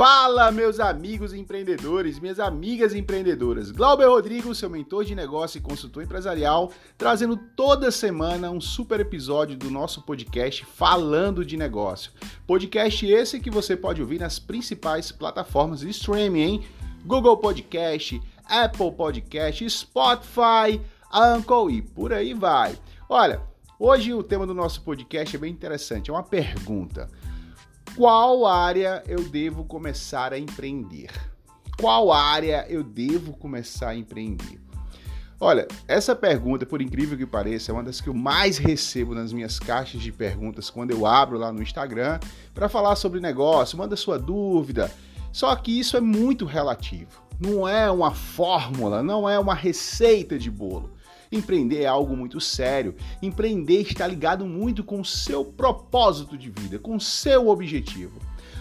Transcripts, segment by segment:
Fala, meus amigos empreendedores, minhas amigas empreendedoras. Glauber Rodrigo, seu mentor de negócio e consultor empresarial, trazendo toda semana um super episódio do nosso podcast Falando de Negócio. Podcast esse que você pode ouvir nas principais plataformas de streaming, hein? Google Podcast, Apple Podcast, Spotify, Anchor e por aí vai. Olha, hoje o tema do nosso podcast é bem interessante, é uma pergunta qual área eu devo começar a empreender? Qual área eu devo começar a empreender? Olha, essa pergunta, por incrível que pareça, é uma das que eu mais recebo nas minhas caixas de perguntas quando eu abro lá no Instagram para falar sobre negócio, manda sua dúvida. Só que isso é muito relativo. Não é uma fórmula, não é uma receita de bolo. Empreender é algo muito sério. Empreender está ligado muito com o seu propósito de vida, com o seu objetivo.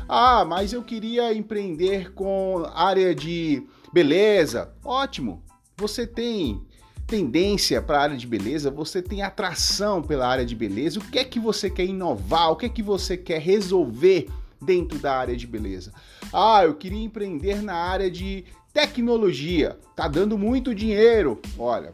Ah, mas eu queria empreender com área de beleza. Ótimo. Você tem tendência para a área de beleza, você tem atração pela área de beleza. O que é que você quer inovar? O que é que você quer resolver dentro da área de beleza? Ah, eu queria empreender na área de tecnologia. Tá dando muito dinheiro. Olha,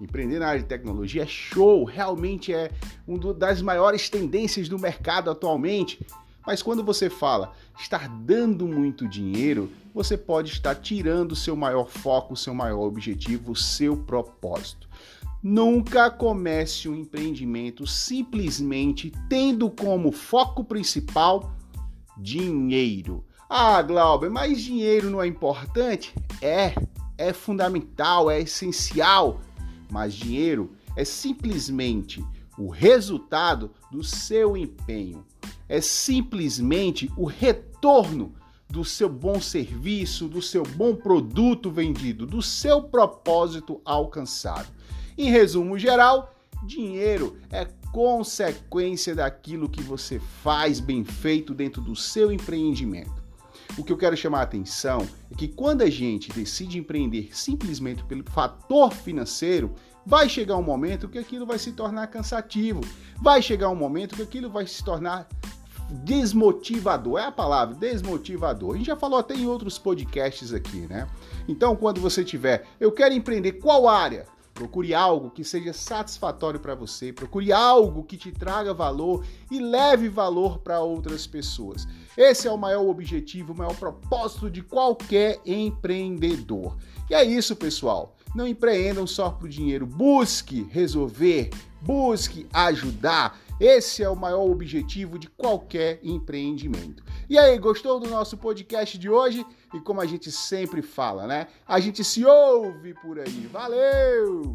Empreender na área de tecnologia é show, realmente é uma das maiores tendências do mercado atualmente. Mas quando você fala estar dando muito dinheiro, você pode estar tirando o seu maior foco, o seu maior objetivo, o seu propósito. Nunca comece um empreendimento simplesmente tendo como foco principal dinheiro. Ah, Glauber, mas dinheiro não é importante? É, é fundamental, é essencial mas dinheiro é simplesmente o resultado do seu empenho, é simplesmente o retorno do seu bom serviço, do seu bom produto vendido, do seu propósito alcançado. Em resumo geral, dinheiro é consequência daquilo que você faz bem feito dentro do seu empreendimento. O que eu quero chamar a atenção é que quando a gente decide empreender simplesmente pelo fator financeiro, vai chegar um momento que aquilo vai se tornar cansativo, vai chegar um momento que aquilo vai se tornar desmotivador, é a palavra, desmotivador. A gente já falou até em outros podcasts aqui, né? Então, quando você tiver, eu quero empreender qual área? Procure algo que seja satisfatório para você, procure algo que te traga valor e leve valor para outras pessoas. Esse é o maior objetivo, o maior propósito de qualquer empreendedor. E é isso, pessoal. Não empreendam só por dinheiro, busque resolver, busque ajudar. Esse é o maior objetivo de qualquer empreendimento. E aí, gostou do nosso podcast de hoje? E como a gente sempre fala, né? A gente se ouve por aí. Valeu!